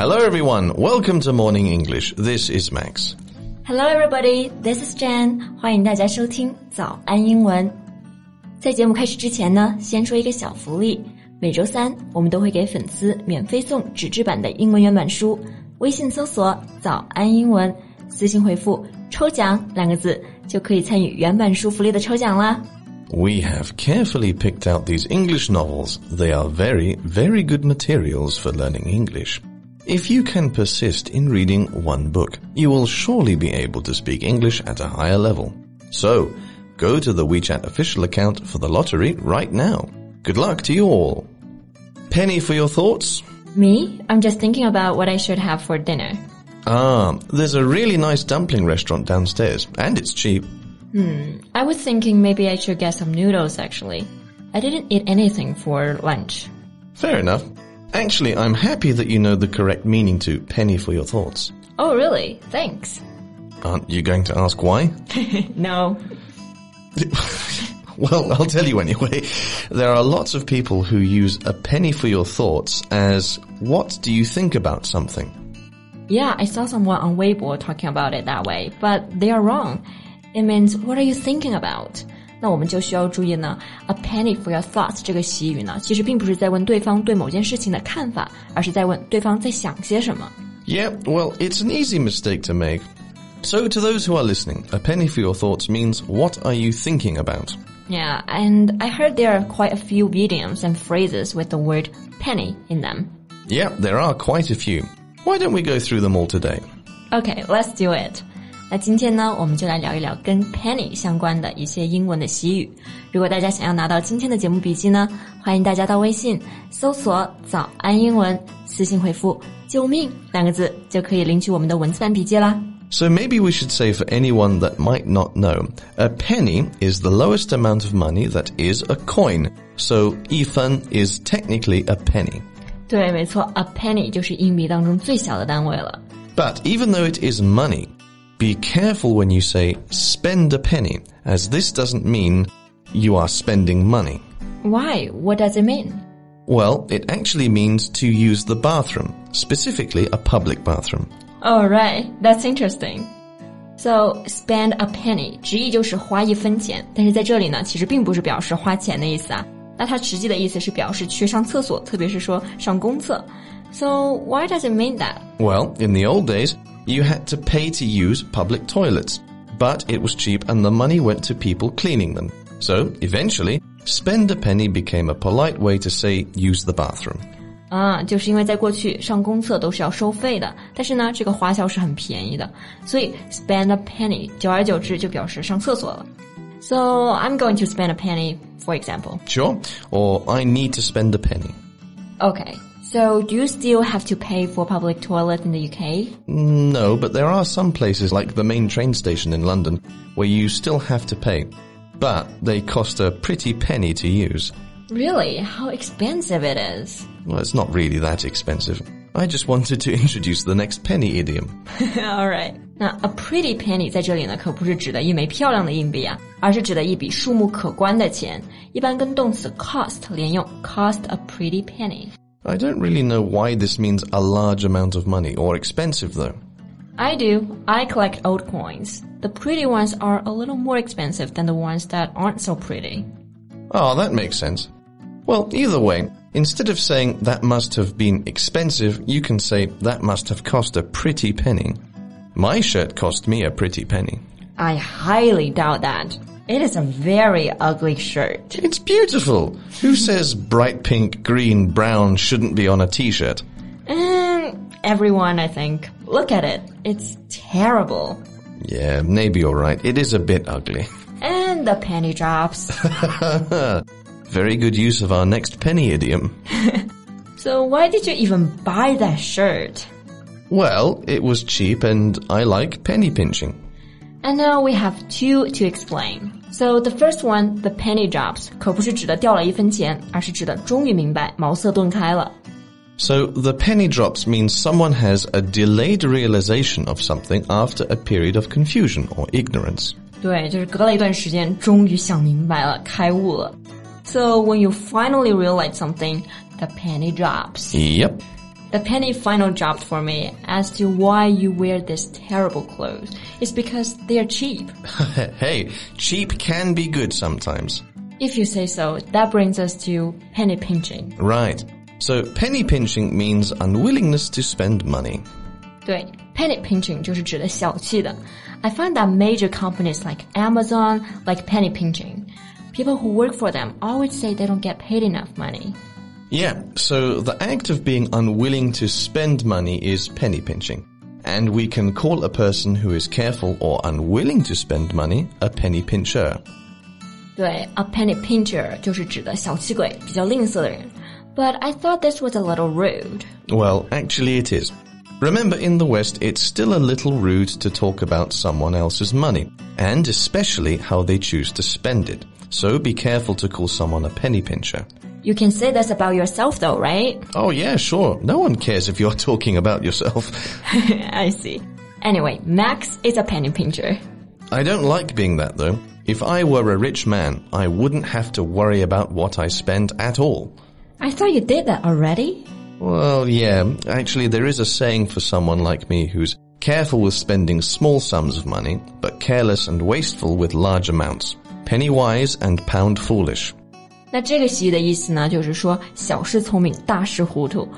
Hello everyone, welcome to Morning English. This is Max. Hello, everybody. This is Jan. 欢迎大家收听早安英文。在节目开始之前呢，先说一个小福利。每周三我们都会给粉丝免费送纸质版的英文原版书。微信搜索“早安英文”，私信回复“抽奖”两个字，就可以参与原版书福利的抽奖啦。We have carefully picked out these English novels. They are very, very good materials for learning English. If you can persist in reading one book, you will surely be able to speak English at a higher level. So, go to the WeChat official account for the lottery right now. Good luck to you all. Penny for your thoughts? Me? I'm just thinking about what I should have for dinner. Ah, there's a really nice dumpling restaurant downstairs, and it's cheap. Hmm, I was thinking maybe I should get some noodles actually. I didn't eat anything for lunch. Fair enough. Actually, I'm happy that you know the correct meaning to penny for your thoughts. Oh, really? Thanks. Aren't you going to ask why? No. Well, I'll tell you anyway. There are lots of people who use a penny for your thoughts as what do you think about something? Yeah, I saw someone on Weibo talking about it that way, but they are wrong. It means what are you thinking about? 那我们就需要注意呢，a penny for your thoughts 这个习语呢，其实并不是在问对方对某件事情的看法，而是在问对方在想些什么。 Yeah, well, it's an easy mistake to make. So to those who are listening, a penny for your thoughts means what are you thinking about? Yeah, and I heard there are quite a few idioms and phrases with the word penny in them. Yeah, there are quite a few. Why don't we go through them all today? Okay, let's do it. 那今天呢，我们就来聊一聊跟 penny 相关的一些英文的习语。如果大家想要拿到今天的节目笔记呢，欢迎大家到微信搜索“早安英文”，私信回复“救命”两个字，就可以领取我们的文字版笔记啦。 So maybe we should say for anyone that might not know, a penny is the lowest amount of money that is a coin. So 一分 is technically a penny. 对，没错，a penny 就是硬币当中最小的单位了。 But even though it is money, be careful when you say spend a penny, as this doesn't mean you are spending money. Why? What does it mean? Well, it actually means to use the bathroom, specifically a public bathroom. All right, that's interesting. So spend a penny 直译就是花一分钱，但是在这里呢，其实并不是表示花钱的意思啊。那它实际的意思是表示去上厕所，特别是说上公厕。So why does it mean that? Well, in the old days, you had to pay to use public toilets, but it was cheap and the money went to people cleaning them. So, eventually, spend a penny became a polite way to say use the bathroom. 啊，就是因为在过去上公厕都是要收费的，但是呢，这个花销是很便宜的，所以 spend a penny 久而久之就表示上厕所了。So I'm going to spend a penny, for example. Sure? Or I need to spend a penny. Okay. So do you still have to pay for public toilet in the UK? No, but there are some places like the main train station in London where you still have to pay. But they cost a pretty penny to use. Really? How expensive it is. Well, it's not really that expensive. I just wanted to introduce the next penny idiom. All right. 那 a pretty penny 在这里呢，可不是指的一枚漂亮的硬币啊，而是指的一笔数目可观的钱，一般跟动词 cost 连用，cost a pretty penny。 I don't really know why this means a large amount of money or expensive though. I do. I collect old coins. The pretty ones are a little more expensive than the ones that aren't so pretty. Oh, that makes sense. Well, either way, instead of saying that must have been expensive, you can say that must have cost a pretty penny. My shirt cost me a pretty penny. I highly doubt that. It is a very ugly shirt. It's beautiful. Who says bright pink, green, brown shouldn't be on a t-shirt? And everyone, I think. Look at it. It's terrible. Yeah, maybe you're right. It is a bit ugly. And the penny drops. Very good use of our next penny idiom. so why did you even buy that shirt? Well, it was cheap and I like penny pinching. And now we have two to explain. So the first one, the penny drops, 可不是指的掉了一分钱，而是指的终于明白，茅塞顿开了。 So the penny drops means someone has a delayed realization of something after a period of confusion or ignorance. 对，就是隔了一段时间，终于想明白了，开悟了。So when you finally realize something, the penny drops. Yep. The penny final dropped for me as to why you wear this terrible clothes. It's because they are cheap. hey, cheap can be good sometimes. If you say so, that brings us to penny pinching. Right. So penny pinching means unwillingness to spend money. 对，penny pinching 就是指的小气的。I find that major companies like Amazon like penny pinching. People who work for them always say they don't get paid enough money. Yeah, so the act of being unwilling to spend money is penny pinching. And we can call a person who is careful or unwilling to spend money a penny pincher. 对，a penny pincher 就是指的小气鬼，比较吝啬的人。But I thought this was a little rude. Well, actually it is. Remember, in the West, it's still a little rude to talk about someone else's money, and especially how they choose to spend it. So be careful to call someone a penny pincher. You can say this about yourself though, right? Oh yeah, sure. No one cares if you're talking about yourself. I see. Anyway, Max is a penny pincher. I don't like being that though. If I were a rich man, I wouldn't have to worry about what I spend at all. I thought you did that already. Well, yeah. Actually, there is a saying for someone like me who's careful with spending small sums of money, but careless and wasteful with large amounts. Penny wise and pound foolish. 那这个习语的意思呢，就是说小事聪明，大事糊涂。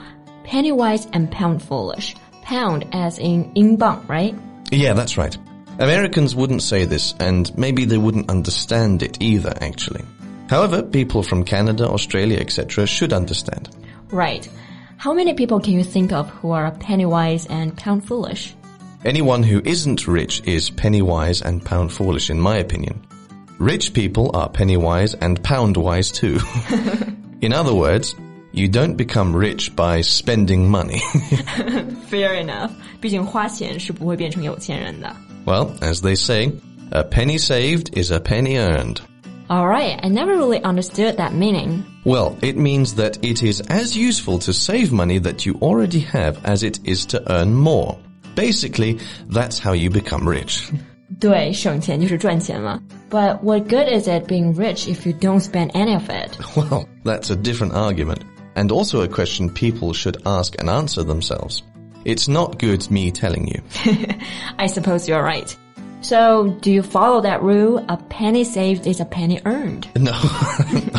Penny wise and pound foolish. Pound as in 英镑, right? Yeah, that's right. Americans wouldn't say this, and maybe they wouldn't understand it either, actually. However, people from Canada, Australia, etc. should understand. Right. How many people can you think of who are penny wise and pound foolish? Anyone who isn't rich is penny wise and pound foolish, in my opinion. Rich people are penny wise and pound wise too. in other words, you don't become rich by spending money. Fair enough. 毕竟花钱是不会变成有钱人的。 well, as they say, a penny saved is a penny earned. Alright, I never really understood that meaning. Well, it means that it is as useful to save money that you already have as it is to earn more. Basically, that's how you become rich. 对，省钱就是赚钱嘛。But what good is it being rich if you don't spend any of it? Well, that's a different argument, and also a question people should ask and answer themselves. It's not good me telling you. I suppose you're right. So, do you follow that rule? A penny saved is a penny earned. No,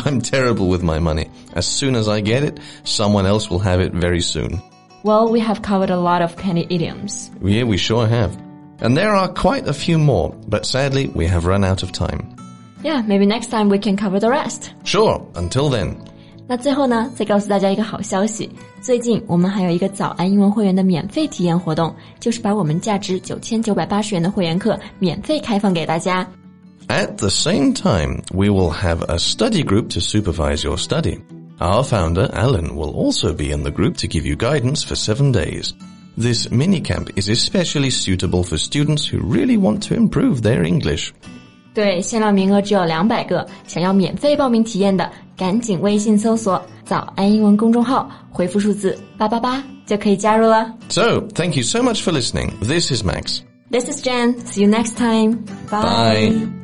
I'm terrible with my money. As soon as I get it, someone else will have it very soon. Well, we have covered a lot of penny idioms. Yeah, we sure have. And there are quite a few more, but sadly, we have run out of time. Yeah, maybe next time we can cover the rest. Sure, until then. 那最后呢，再告诉大家一个好消息，最近我们还有一个早安英文会员的免费体验活动，就是把我们价值九千九百八十元的会员课免费开放给大家。 At the same time, we will have a study group to supervise your study. Our founder, Alan, will also be in the group to give you guidance for seven days. This mini camp is especially suitable for students who really want to improve their English. 对，限量名额只有两百个，想要免费报名体验的，赶紧微信搜索“早安英文”公众号，回复数字八八八就可以加入了。 So, thank you so much for listening. This is Max. This is Jen. See you next time. Bye.